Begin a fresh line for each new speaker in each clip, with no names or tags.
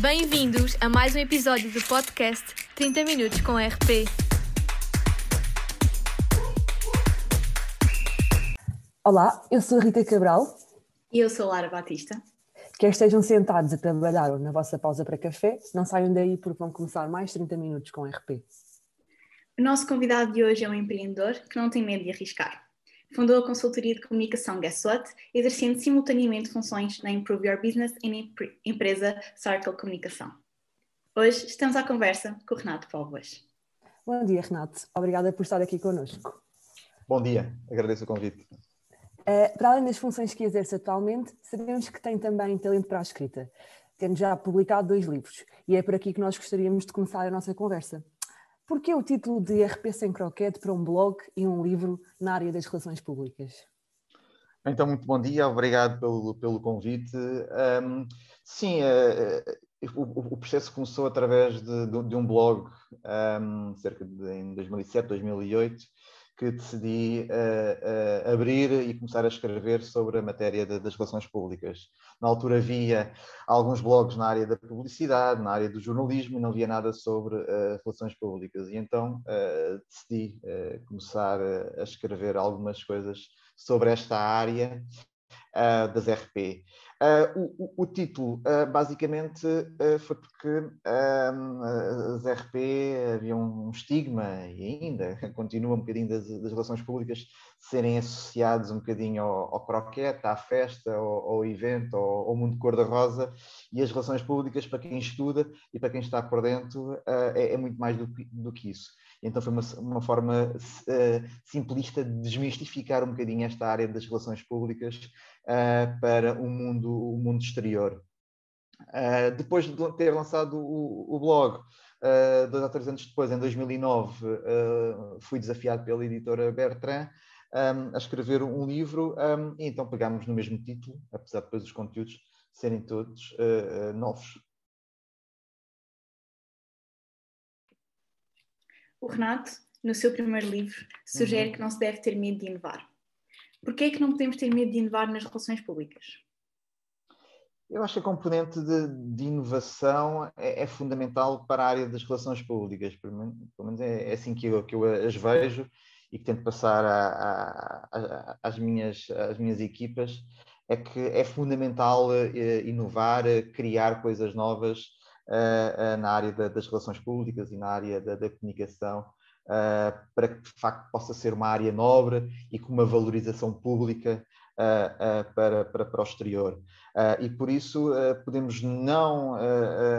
Bem-vindos a mais um episódio do podcast 30 Minutos com RP.
Olá, eu sou a Rita Cabral.
E eu sou a Lara Batista.
Quer estejam sentados a trabalhar ou na vossa pausa para café, não saiam daí porque vão começar mais 30 minutos com RP.
O nosso convidado de hoje é um empreendedor que não tem medo de arriscar. Fundou a consultoria de comunicação Guess What, exercendo simultaneamente funções na Improve Your Business e na empresa Circle Comunicação. Hoje estamos à conversa com o Renato Póvoas.
Bom dia, Renato. Obrigada por estar aqui connosco.
Bom dia, agradeço o convite.
Uh, para além das funções que exerce atualmente, sabemos que tem também talento para a escrita, tendo já publicado dois livros, e é por aqui que nós gostaríamos de começar a nossa conversa. Por que o título de RP Sem Croquete para um blog e um livro na área das relações públicas?
Então, muito bom dia, obrigado pelo, pelo convite. Um, sim, uh, o, o, processo começou através de, de, de um blog, um, cerca de em 2007, 2008, que decidi uh, uh, abrir e começar a escrever sobre a matéria de, das relações públicas. Na altura havia alguns blogs na área da publicidade, na área do jornalismo, e não havia nada sobre uh, relações públicas. E então decidi começar a escrever algumas coisas sobre esta área das RP. Uh, o, o, título, uh, basicamente, uh, foi porque as RP havia um estigma, e ainda continua um bocadinho das, das relações públicas, serem associados um bocadinho ao, ao croquete, à festa, ao, ao evento, ao, ao mundo cor-de-rosa, e as relações públicas, para quem estuda e para quem está por dentro, é, é, muito mais do, do que isso. Então foi uma, uma forma uh, simplista de desmistificar um bocadinho esta área das relações públicas uh, para o mundo, o mundo exterior. Uh, depois de ter lançado o, o blog, dois ou três anos depois, em 2009, fui desafiado pela editora Bertrand um, a escrever um livro um, e então pegámos no mesmo título, apesar de depois os conteúdos serem todos novos.
O Renato, no seu primeiro livro, sugere uhum. que não se deve ter medo de inovar. Por que é que não podemos ter medo de inovar nas relações públicas?
Eu acho que a componente de, de inovação é, é, fundamental para a área das relações públicas, pelo menos é, é assim que eu, que eu, as vejo e que tento passar a, a, a, às, minhas, às minhas equipas, é que é fundamental eh, inovar, eh, criar coisas novas na área da, das relações públicas e na área da, da comunicação, uh, para que de facto possa ser uma área nobre e com uma valorização pública para, para, para o exterior. e por isso podemos não,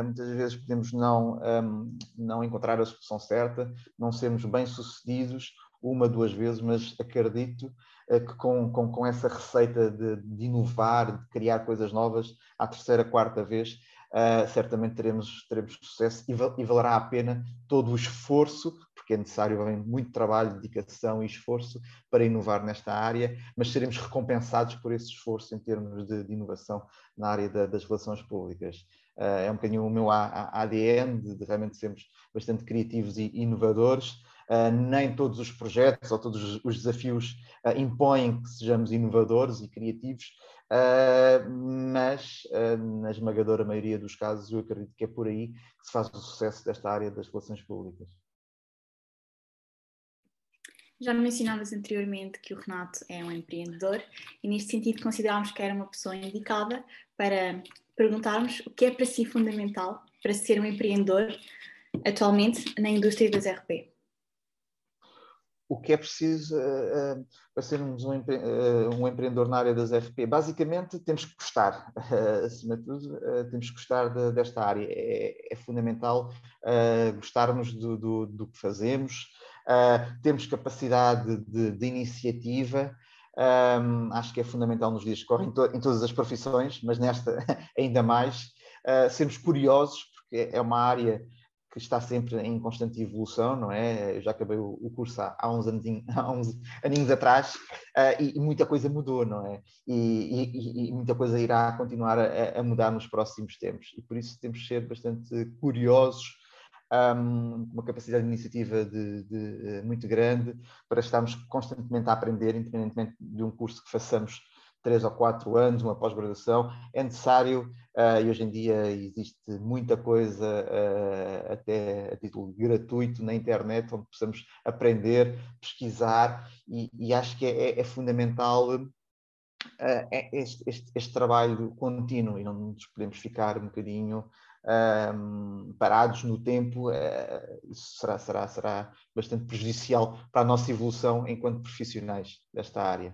muitas vezes podemos não, um, não encontrar a solução certa, não sermos bem-sucedidos uma, duas vezes, mas acredito que com, com, com essa receita de, de, inovar, de criar coisas novas, à terceira, quarta vez, uh, certamente teremos, teremos sucesso e, val, e, valerá a pena todo o esforço, porque é necessário muito trabalho, dedicação e esforço para inovar nesta área, mas seremos recompensados por esse esforço em termos de, de inovação na área da, das relações públicas. Uh, é um bocadinho o meu ADN, de, de realmente sermos bastante criativos e inovadores. Uh, nem todos os projetos ou todos os desafios uh, impõem que sejamos inovadores e criativos, Uh, mas uh, na esmagadora maioria dos casos eu acredito que é por aí que se faz o sucesso desta área das relações públicas.
Já mencionavas anteriormente que o Renato é um empreendedor e neste sentido considerámos que era uma pessoa indicada para perguntarmos o que é para si fundamental para ser um empreendedor atualmente na indústria das RP
o que é preciso uh, uh, para sermos um, empre uh, um, empreendedor na área das RP? Basicamente, temos que gostar, acima de tudo, temos que gostar de, desta área. É, é fundamental gostarmos do, do, do, que fazemos, temos capacidade de, de iniciativa. Um, acho que é fundamental nos dias que correm, em, to em todas as profissões, mas nesta ainda mais, sermos curiosos, porque é uma área que está sempre em constante evolução, não é? Eu já acabei o, curso há, uns anos, há uns aninhos atrás uh, e, muita coisa mudou, não é? E, e, e muita coisa irá continuar a, a, mudar nos próximos tempos e por isso temos de ser bastante curiosos, um, uma capacidade de iniciativa de, de, de, muito grande para estarmos constantemente a aprender, independentemente de um curso que façamos três ou quatro anos, uma pós-graduação, é necessário, uh, e hoje em dia existe muita coisa, uh, até a título gratuito na internet, onde possamos aprender, pesquisar, e, e acho que é, é, é fundamental este, este, este, trabalho contínuo e não nos podemos ficar um bocadinho um, parados no tempo, uh, isso será, será, será bastante prejudicial para a nossa evolução enquanto profissionais desta área.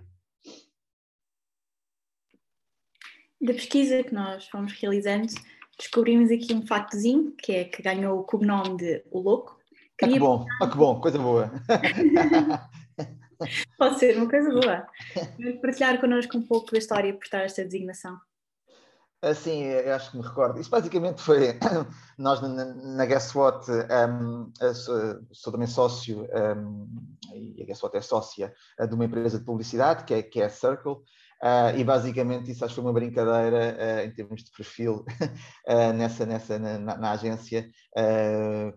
Da pesquisa que nós fomos realizando, descobrimos aqui um factozinho, que é que ganhou o cognome de O Louco.
Ah, que bom, ah, que bom, coisa boa.
Pode ser uma coisa boa. Partilhar connosco um pouco da história por trás desta designação.
Sim, eu acho que me recordo. Isso basicamente foi. Nós na, na Guess What, um, sou, sou, também sócio, um, e a Guess What é sócia uh, de uma empresa de publicidade, que é, que é a Circle, uh, e basicamente isso acho que foi uma brincadeira uh, em termos de perfil nessa, nessa, na, na agência,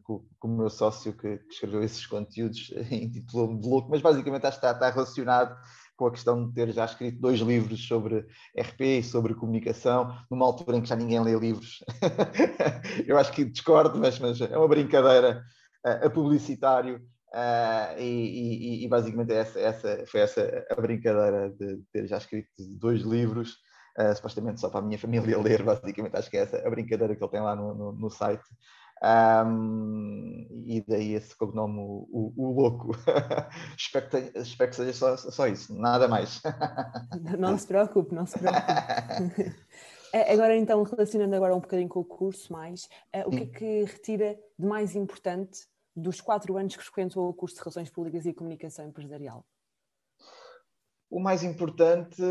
com, com, o meu sócio que, que escreveu esses conteúdos, intitulou-me de louco, mas basicamente acho que está, está relacionado com a questão de ter já escrito dois livros sobre RP e sobre comunicação, numa altura em que já ninguém lê livros. Eu acho que discordo, mas, mas é uma brincadeira uh, a publicitário. Uh, e, e, e, basicamente essa, essa, foi essa a brincadeira de ter já escrito dois livros, uh, supostamente só para a minha família ler, basicamente acho que é essa a brincadeira que ele tem lá no, no, no site. Um, e daí esse cognome, o, o, o louco. espero, que, espero, que, seja só, só isso, nada mais.
não se preocupe, não se preocupe. É, agora então, relacionando agora um bocadinho com o curso mais, uh, o que é que retira de mais importante dos quatro anos que frequentou o curso de Relações Públicas e Comunicação Empresarial?
O mais importante,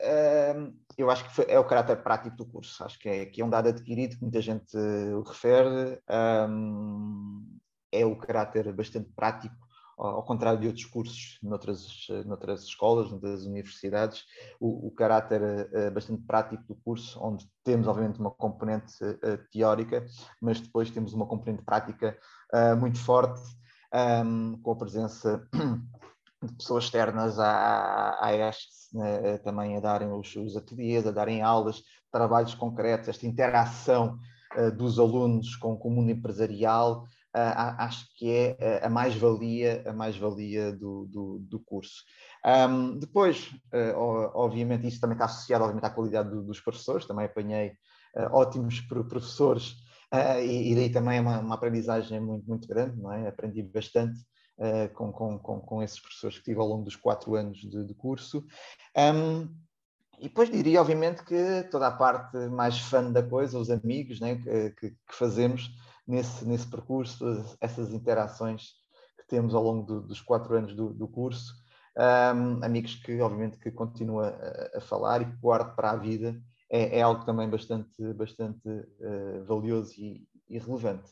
ehm, eu acho que é o caráter prático do curso. Acho que é, que é um dado adquirido, que muita gente o refere. Ehm, é o caráter bastante prático, ao contrário de outros cursos noutras, noutras escolas, noutras universidades. O, o caráter eh, bastante prático do curso, onde temos, obviamente, uma componente eh, teórica, mas depois temos uma componente prática eh, muito forte, ehm, com a presença de pessoas externas à, à ESC né, também a darem os, os ateliês, a darem aulas, trabalhos concretos, esta interação uh, dos alunos com, com, o mundo empresarial, uh, acho que é uh, a mais-valia a mais-valia do, do, do curso. Um, depois, obviamente, isso também está associado obviamente, à qualidade do, dos professores, também apanhei ótimos professores e, e, daí também é uma, uma aprendizagem muito, muito grande, não é? aprendi bastante uh, com, com, com, com, esses professores que tive ao longo dos quatro anos de, de curso. Um, e depois diria, obviamente, que toda a parte mais fã da coisa, os amigos né, que, que, que fazemos nesse, nesse percurso, essas interações que temos ao longo do, dos quatro anos do, do curso, um, amigos que, obviamente, que continua a, a, falar e que guardo para a vida, é, é algo também bastante, bastante uh, valioso e, e relevante.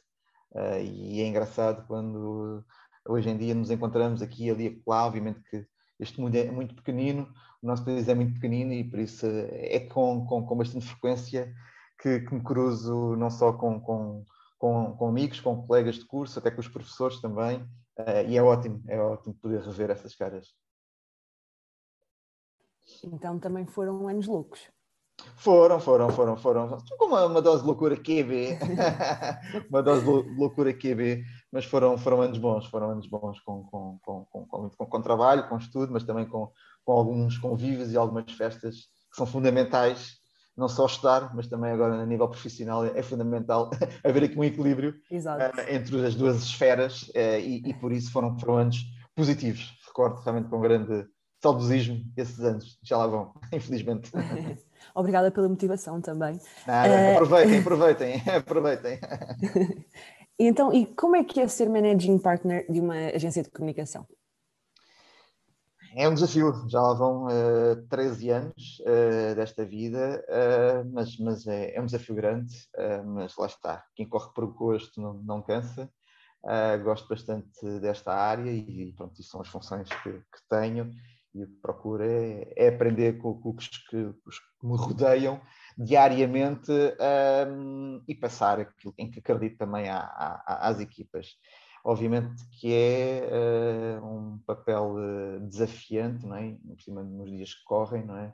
Uh, e é engraçado quando hoje em dia nos encontramos aqui, ali, acolá, obviamente que este mundo é muito pequenino, o nosso país é muito pequenino e por isso é com, com, com bastante frequência que, que, me cruzo não só com, com, com, com, amigos, com colegas de curso, até com os professores também, uh, e é ótimo, é ótimo poder rever essas caras.
Então também foram anos loucos.
Foram, foram, foram, foram. Com uma, uma dose de loucura QB. uma dose de loucura QB. Mas foram, foram anos bons, foram anos bons com, com, com, com, com, com trabalho, com estudo, mas também com, com alguns convívios e algumas festas que são fundamentais. Não só estudar, mas também agora a nível profissional é fundamental haver aqui um equilíbrio uh, entre as duas esferas uh, e, e, por isso foram, foram anos positivos. Recordo realmente com grande saudosismo esses anos. Já lá vão, infelizmente.
Obrigada pela motivação também.
Nada, uh... aproveitem, aproveitem, aproveitem.
então, e como é que é ser managing partner de uma agência de comunicação?
É um desafio, já lá vão uh, 13 anos uh, desta vida, uh, mas, mas é, é, um desafio grande, mas lá está, quem corre por gosto não, não cansa, gosto bastante desta área e pronto, isso são as funções que, que tenho e o que procuro é, é aprender com, com os, que, os, que, me rodeiam diariamente um, e passar aquilo em que acredito também à, à, às equipas. Obviamente que é uh, um papel uh, desafiante, não é? por cima nos dias que correm, não é?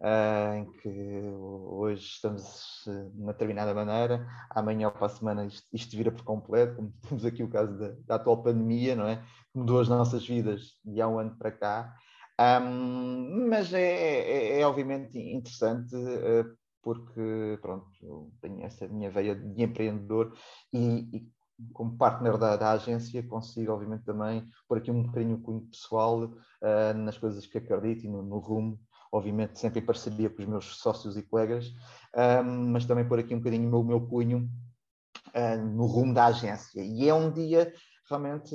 uh, em que hoje estamos de uma determinada maneira, amanhã ou para a semana isto, isto vira por completo, como temos aqui o caso da, da, atual pandemia, não é? Que mudou as nossas vidas de há um ano para cá. Um, mas é, é, é, obviamente interessante uh, porque pronto, eu tenho essa minha veia de empreendedor e, e como partner da, da, agência, consigo, obviamente, também pôr aqui um bocadinho o cunho pessoal uh, nas coisas que acredito e no, no, rumo, obviamente, sempre em parceria com os meus sócios e colegas, um, mas também pôr aqui um bocadinho o meu, meu cunho uh, no rumo da agência. E é um dia realmente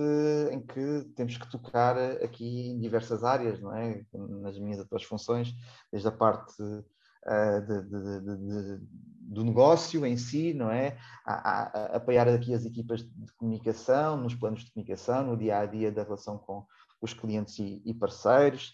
em que temos que tocar aqui em diversas áreas, não é? Nas minhas atuais funções, desde a parte uh, de, de, de, do negócio em si, não é? A, a, a, apoiar aqui as equipas de comunicação, nos planos de comunicação, no dia a dia da relação com os clientes e, e parceiros,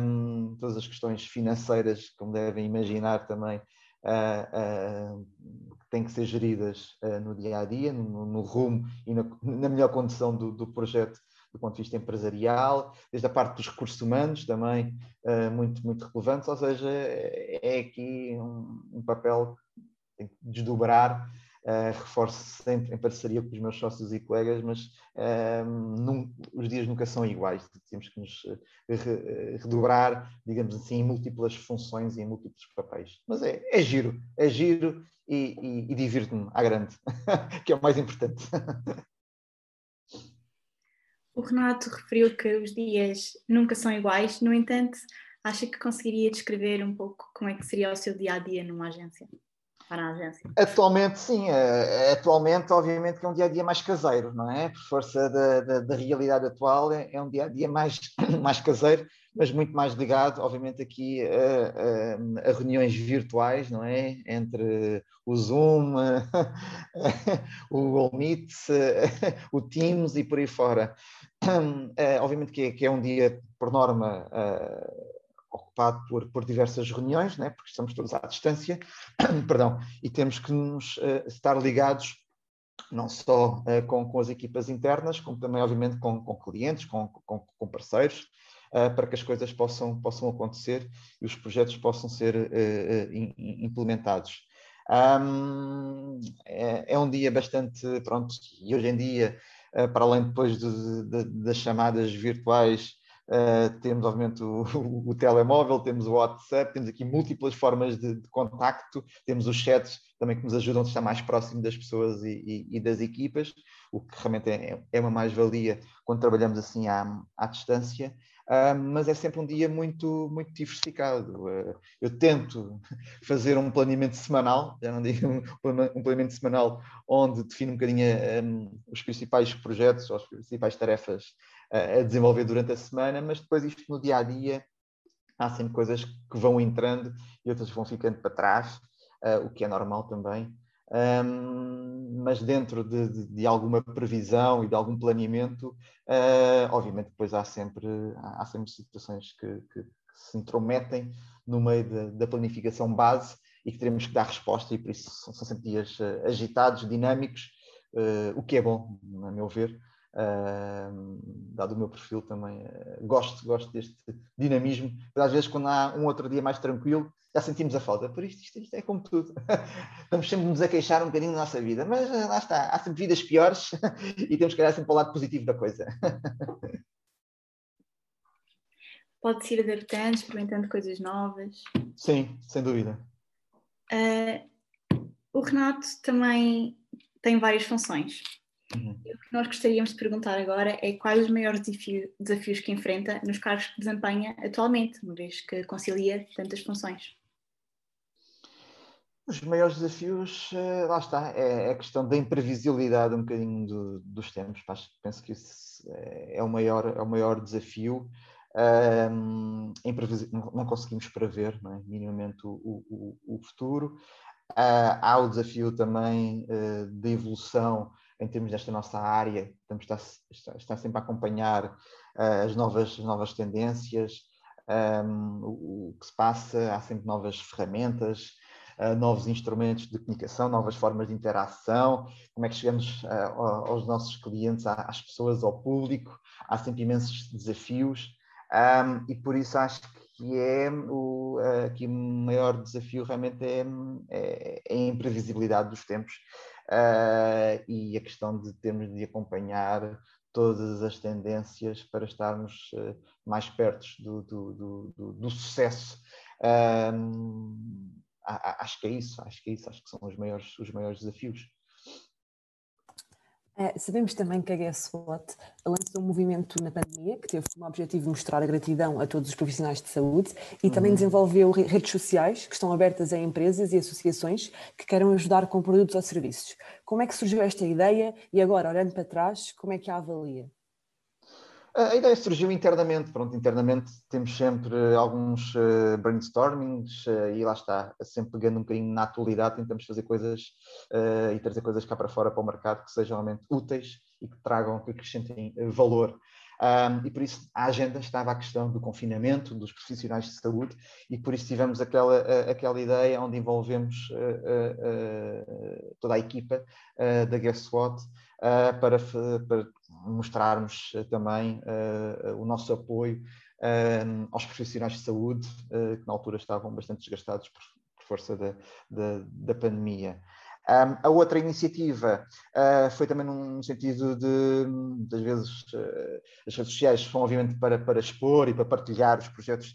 um, todas as questões financeiras, como devem imaginar também, uh, uh, têm que ser geridas uh, no dia a dia, no, no rumo e na, na melhor condição do, do projeto do ponto de vista empresarial, desde a parte dos recursos humanos também uh, muito, muito relevantes, ou seja, é aqui um, um papel que tem que desdobrar, uh, reforço sempre em parceria com os meus sócios e colegas, mas uh, os dias nunca são iguais, temos que nos re, redobrar, digamos assim, em múltiplas funções e em múltiplos papéis. Mas é, é giro, é giro e, e, e divirto-me à grande, que é o mais importante.
O Renato referiu que os dias nunca são iguais, no entanto, acha que conseguiria descrever um pouco como é que seria o seu dia a dia numa agência? Para a agência?
Atualmente, sim. Eh, atualmente, obviamente, que é um dia a dia mais caseiro, não é? Por força da, da, da realidade atual, é, é um dia a dia mais, mais caseiro, mas muito mais ligado, obviamente, aqui a, a, a reuniões virtuais, não é? Entre o Zoom, o Google Meet, o Teams e por aí fora. Obviamente que é, que é, um dia, por norma, uh, ocupado por, por, diversas reuniões, né, porque estamos todos à distância, perdão, e temos que nos uh, estar ligados não só com, com, as equipas internas, como também, obviamente, com, com clientes, com, com parceiros, para que as coisas possam, possam acontecer e os projetos possam ser implementados. Um, é, é, um dia bastante, pronto, e hoje em dia para além depois de, de, das chamadas virtuais, uh, temos obviamente o, o, o, telemóvel, temos o WhatsApp, temos aqui múltiplas formas de, de, contacto, temos os chats também que nos ajudam a estar mais próximo das pessoas e, e, e das equipas, o que realmente é, é uma mais-valia quando trabalhamos assim à, à distância. Uh, mas é sempre um dia muito, muito diversificado. Uh, eu tento fazer um planeamento semanal, já não digo um, planeamento semanal, onde defino um bocadinho um, os principais projetos, as principais tarefas a desenvolver durante a semana, mas depois isto no dia a dia há sempre coisas que vão entrando e outras vão ficando para trás, o que é normal também. Um, mas dentro de, de, de, alguma previsão e de algum planeamento, uh, obviamente depois há sempre, há sempre situações que, que, que se intrometem no meio de, da planificação base e que teremos que dar resposta e por isso são, são sempre dias uh, agitados, dinâmicos, uh, o que é bom, a meu ver, dado o meu perfil também, gosto, gosto deste dinamismo, mas às vezes quando há um outro dia mais tranquilo, já sentimos a falta. Por isto, isto, isto é como tudo. Estamos sempre nos a queixar um bocadinho da nossa vida, mas eh, lá está, há sempre vidas piores e temos que olhar sempre para o lado positivo da coisa.
Pode-se ir adaptando, experimentando coisas novas.
Sim, sem dúvida.
Uh, o Renato também tem várias funções. Uhum. O que nós gostaríamos de perguntar agora é quais os maiores desafio, desafios que enfrenta nos cargos que desempenha atualmente, uma vez que concilia tantas funções.
Os maiores desafios, eh, lá está, é, é a questão da imprevisibilidade um bocadinho do, dos tempos. Penso que isso é o maior, é o maior desafio. Um, não conseguimos prever não é? minimamente o, o, o futuro. Uh, há o desafio também uh, da evolução em termos desta nossa área, estamos está, está sempre a acompanhar uh, as, novas, as novas tendências, um, o, o, que se passa, há sempre novas ferramentas, uh, novos instrumentos de comunicação, novas formas de interação, como é que chegamos uh, aos nossos clientes, às pessoas, ao público, há sempre imensos desafios um, e por isso acho que é o, aqui o maior desafio realmente é, é, é a imprevisibilidade dos tempos uh, e a questão de termos de acompanhar todas as tendências para estarmos uh, mais perto do, do, do, do sucesso. acho que é isso, acho que é isso, acho que são os maiores, os maiores desafios.
É, sabemos também que a GuessWhat lançou um movimento na pandemia que teve como objetivo mostrar a gratidão a todos os profissionais de saúde e também uhum. desenvolveu redes sociais que estão abertas a empresas e associações que queiram ajudar com produtos ou serviços. Como é que surgiu esta ideia e agora, olhando para trás, como é que a avalia?
A ideia surgiu internamente, pronto, internamente temos sempre alguns uh, brainstormings uh, e lá está, sempre pegando um bocadinho na atualidade, tentamos fazer coisas uh, e trazer coisas cá para fora para o mercado que sejam realmente úteis e que tragam, que acrescentem valor. Um, e por isso a agenda estava a questão do confinamento dos profissionais de saúde e por isso tivemos aquela, aquela ideia onde envolvemos toda a equipa da Guess What para, para mostrarmos eh, também uh, o nosso apoio uh, aos profissionais de saúde uh, que na altura estavam bastante desgastados por, por força da, da, da pandemia. Um, a outra iniciativa foi também num sentido de, das vezes, as redes sociais são obviamente para, para expor e para partilhar os projetos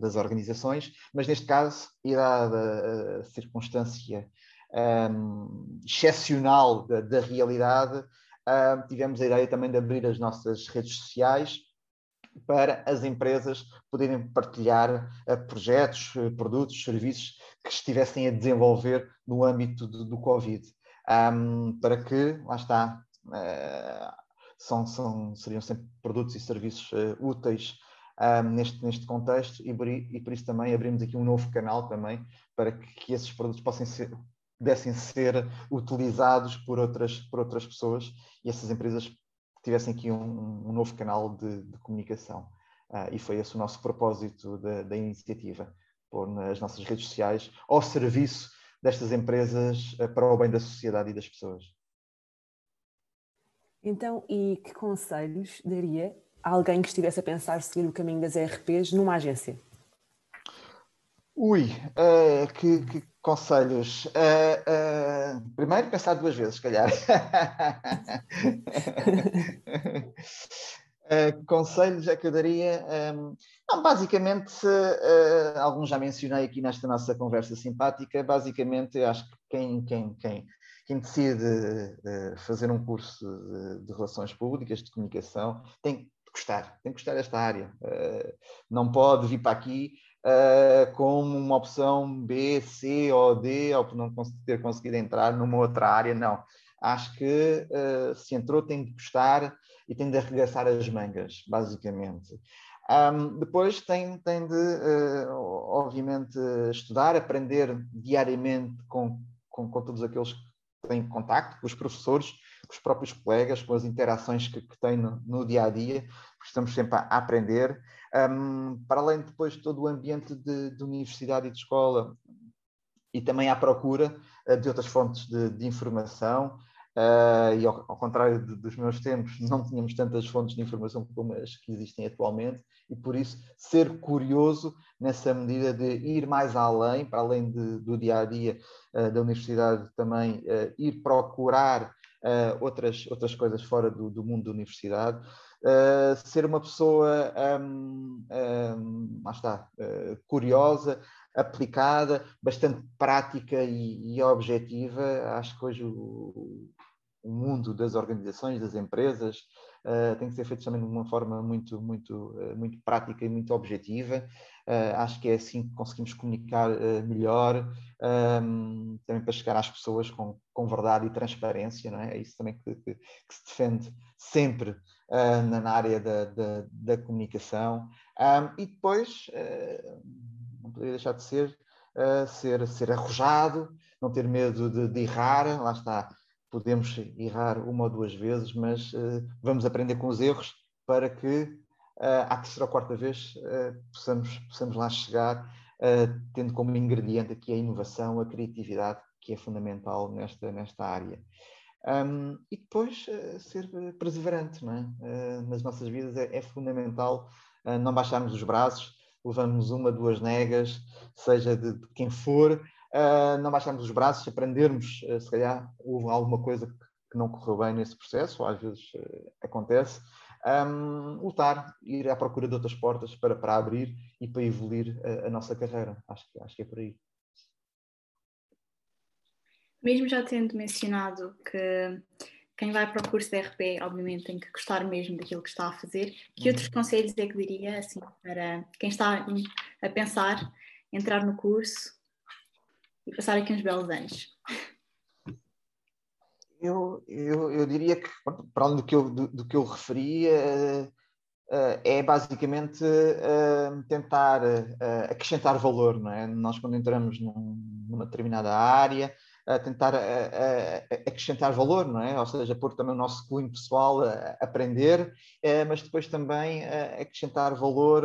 das organizações, mas neste caso, e dada a circunstância um, excepcional da, da realidade, uh, tivemos a ideia também de abrir as nossas redes sociais para as empresas poderem partilhar uh, projetos, uh, produtos, serviços que estivessem a desenvolver no âmbito do, do Covid. Um, para que, lá está, uh, são, são, seriam sempre produtos e serviços úteis um, neste, neste contexto e e por, isso também abrimos aqui um novo canal também para que, que esses produtos possam ser, pudessem ser utilizados por outras, por outras pessoas e essas empresas tivessem aqui um, um novo canal de, de comunicação. Uh, e foi esse o nosso propósito da, da, iniciativa, pôr nas nossas redes sociais ao serviço destas empresas uh, para o bem da sociedade e das pessoas.
Então, e que conselhos daria a alguém que estivesse a pensar seguir o caminho das ERPs numa agência?
Ui, uh, que, que, conselhos. Uh, uh, primeiro, pensar duas vezes, se calhar. conselhos é que eu daria. Um, não, basicamente, alguns já mencionei aqui nesta nossa conversa simpática. Basicamente, eu acho que quem, quem, quem, quem decide fazer um curso de, de relações públicas, de comunicação, tem que gostar, tem que gostar desta área. não pode vir para aqui uh, como uma opção B, C ou D, ou por não ter conseguido entrar numa outra área, não. Acho que uh, se entrou tem de gostar e tem de arregaçar as mangas, basicamente. Um, depois tem, tem de, uh, obviamente, estudar, aprender diariamente com, com, com, todos aqueles que têm contacto, com os professores, com os próprios colegas, com as interações que, que têm no, no dia a dia, estamos sempre a aprender. Um, para além de depois todo o ambiente de, de, universidade e de escola e também à procura uh, de outras fontes de, de informação, uh, e ao, ao contrário de, dos meus tempos, não tínhamos tantas fontes de informação como as que existem atualmente, e por isso ser curioso nessa medida de ir mais além, para além de, do dia a dia uh, da universidade, também ir procurar outras, outras coisas fora do, do mundo da universidade. Uh, ser uma pessoa, um, um, está, uh, curiosa, aplicada, bastante prática e, e objetiva. Acho que hoje o, o, mundo das organizações, das empresas, uh, tem que ser feito também de uma forma muito, muito, muito prática e muito objetiva. Acho que é assim que conseguimos comunicar melhor, um, também para chegar às pessoas com, com verdade e transparência, não é? É isso também que, que, que se defende sempre uh, na área da, da, da comunicação. Um, e depois, uh, não poderia deixar de ser, uh, ser, ser arrojado, não ter medo de, de, errar, lá está, podemos errar uma ou duas vezes, mas vamos aprender com os erros para que à terceira ou quarta vez possamos, possamos lá chegar, tendo como ingrediente aqui a inovação, a criatividade, que é fundamental nesta, nesta área. Um, e depois uh, ser perseverante é? Uh, nas nossas vidas é, é fundamental uh, não baixarmos os braços, levamos uma, duas negas, seja de, de quem for, uh, não baixarmos os braços, aprendermos, uh, se calhar houve alguma coisa que, que, não correu bem nesse processo, ou às vezes uh, acontece, um, lutar, ir à procura de outras portas para, para abrir e para evoluir a, a nossa carreira. Acho, acho que é por aí.
Mesmo já tendo mencionado que quem vai para o curso de RP, obviamente, tem que gostar mesmo daquilo que está a fazer. Que outros uhum. conselhos é que diria, assim, para quem está a pensar entrar no curso e passar aqui uns belos anos?
Eu, eu, eu diria que, para além do que eu, do, do que eu referi, uh, uh, é basicamente uh, tentar acrescentar valor, não é? Nós, quando entramos num, numa determinada área, tentar acrescentar valor, não é? Ou seja, pôr também o nosso cunho pessoal a, aprender, eh, mas depois também acrescentar valor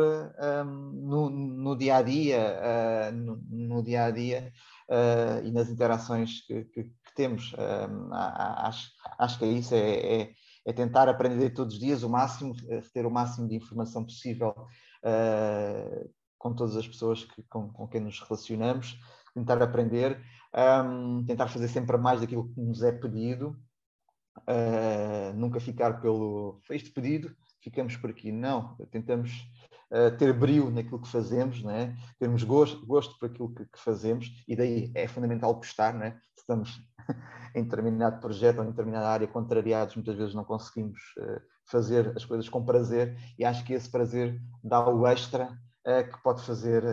no, no, dia a dia, no, no, dia a dia uh, e nas interações que, que, que temos. Um, acho, acho que é isso, é, é, é, tentar aprender todos os dias o máximo, ter o máximo de informação possível uh, com todas as pessoas que, com, com quem nos relacionamos, tentar aprender um, tentar fazer sempre mais daquilo que nos é pedido, uh, nunca ficar pelo foi este pedido, ficamos por aqui. Não, tentamos uh, ter brilho naquilo que fazemos, né? termos gosto, gosto por aquilo que, que, fazemos, e daí é fundamental gostar, né? se estamos em determinado projeto ou em determinada área contrariados, muitas vezes não conseguimos uh, fazer as coisas com prazer, e acho que esse prazer dá o extra que pode fazer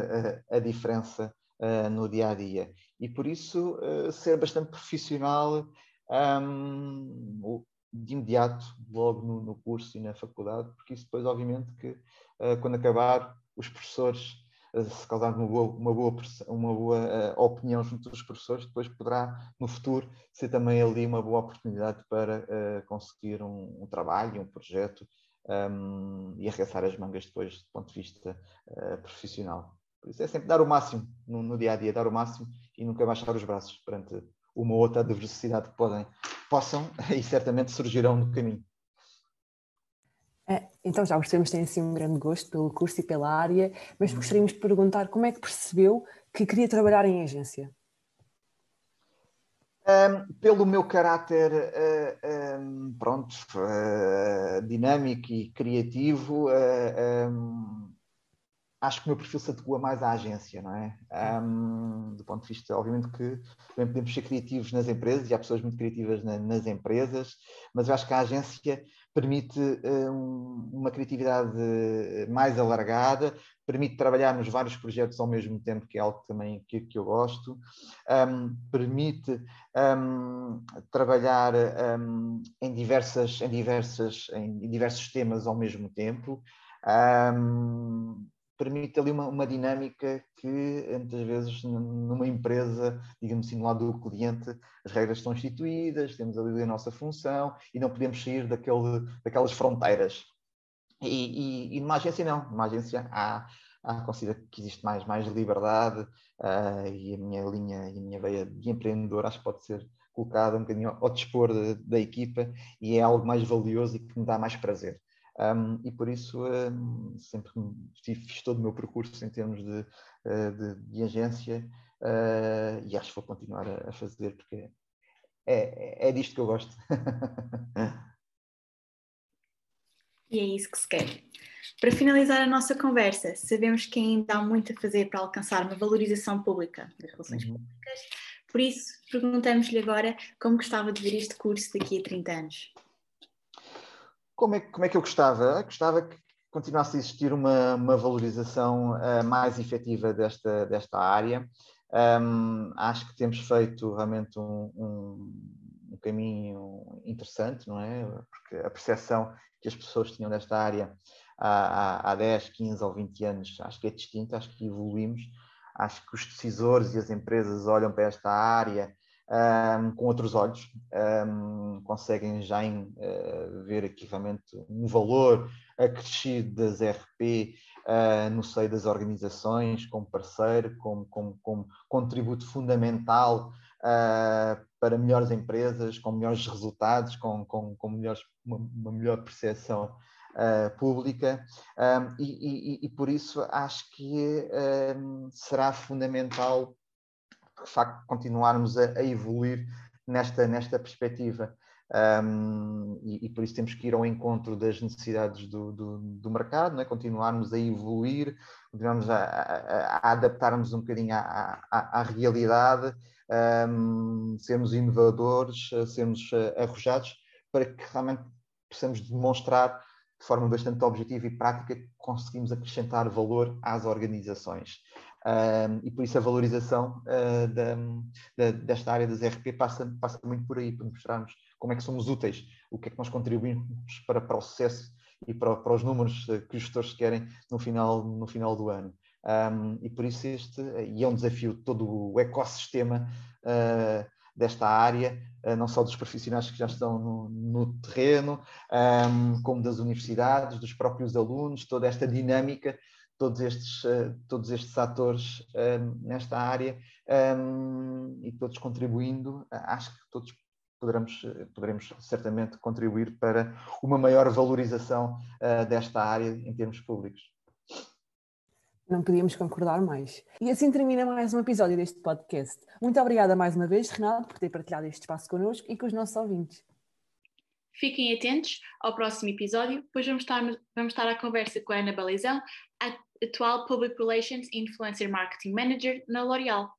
a diferença uh, no dia a dia. E por isso, uh, ser bastante profissional um, de imediato, logo no, no, curso e na faculdade, porque isso depois, obviamente, que uh, quando acabar, os professores se causar uma boa, uma boa, uma boa uh, opinião junto dos professores, depois poderá, no futuro, ser também ali uma boa oportunidade para uh, conseguir um, um, trabalho, um projeto um, e arregaçar as mangas depois do ponto de vista uh, profissional. Por isso é sempre dar o máximo no, no, dia a dia, dar o máximo e nunca baixar os braços perante uma outra adversidade que podem, possam e certamente surgirão no caminho.
É, então já percebemos que tem assim um grande gosto pelo curso e pela área, mas uhum. gostaríamos de perguntar como é que percebeu que queria trabalhar em agência?
Um, pelo meu caráter uh, um, pronto, uh, dinâmico e criativo, uh, um, acho que o meu perfil se adequa mais à agência, não é? Um, do ponto de vista, obviamente que também podemos ser criativos nas empresas, e há pessoas muito criativas na, nas empresas, mas eu acho que a agência permite um, uma criatividade mais alargada, permite trabalhar nos vários projetos ao mesmo tempo, que é algo também que, que eu gosto, um, permite trabalhar em, diversas, em, diversas, em diversos temas ao mesmo tempo. Um, permite ali uma, uma dinâmica que muitas vezes numa empresa, digamos assim, no lado do cliente, as regras estão instituídas, temos ali a nossa função e não podemos sair daquele, daquelas fronteiras. E, e, e numa agência não, numa agência há, há considero que existe mais, mais liberdade uh, e a minha linha e a minha veia de empreendedor acho que pode ser colocada um bocadinho ao dispor da equipa e é algo mais valioso e que me dá mais prazer. Um, e por isso um, sempre fiz todo o meu percurso em termos de, uh, de, de agência uh, e acho que vou continuar a, a fazer porque é, é disto que eu gosto.
e é isso que se quer. Para finalizar a nossa conversa, sabemos que ainda há muito a fazer para alcançar uma valorização pública das relações uhum. públicas, por isso perguntamos-lhe agora como gostava de ver este curso daqui a 30 anos.
Como é, como é que eu gostava? Gostava que continuasse a existir uma, uma valorização uh, mais efetiva desta, desta área. Um, acho que temos feito realmente um, um, um, caminho interessante, não é? Porque a percepção que as pessoas tinham desta área há, há, há 10, 15 ou 20 anos acho que é distinta, acho que evoluímos. Acho que os decisores e as empresas olham para esta área um, com outros olhos, um, conseguem já em, uh, ver realmente um valor acrescido das RP uh, ah, no seio das organizações, como parceiro, como, como, como contributo fundamental uh, para melhores empresas, com melhores resultados, com, com, com melhores, uma, uma melhor percepção uh, pública. Um, e, e, e, por isso acho que um, será fundamental de facto continuarmos a, a evoluir nesta, nesta perspectiva. Um, e, e, por isso temos que ir ao encontro das necessidades do, do, do mercado, é? continuarmos a evoluir, continuarmos a, a, a adaptarmos um bocadinho à, à, à realidade, um, sermos inovadores, sermos uh, arrojados, para que realmente possamos demonstrar de forma bastante objetiva e prática que conseguimos acrescentar valor às organizações. Um, e por isso a valorização uh, da, da, desta área das RP passa, passa muito por aí, para mostrarmos como é que somos úteis, o que é que nós contribuímos para, para o sucesso e para, para os números que os gestores querem no final, no final do ano. Um, e por isso este, e é um desafio de todo o ecossistema uh, desta área, uh, não só dos profissionais que já estão no, no terreno, um, como das universidades, dos próprios alunos, toda esta dinâmica, todos estes, uh, todos estes atores nesta área e todos contribuindo, acho que todos poderemos, poderemos certamente contribuir para uma maior valorização desta área em termos públicos.
Não podíamos concordar mais. E assim termina mais um episódio deste podcast. Muito obrigada mais uma vez, Renato, por ter partilhado este espaço connosco e com os nossos ouvintes.
Fiquem atentos ao próximo episódio, pois vamos estar, vamos estar à conversa com a Ana Balizão, atual Public Relations Influencer Marketing Manager na L'Oréal.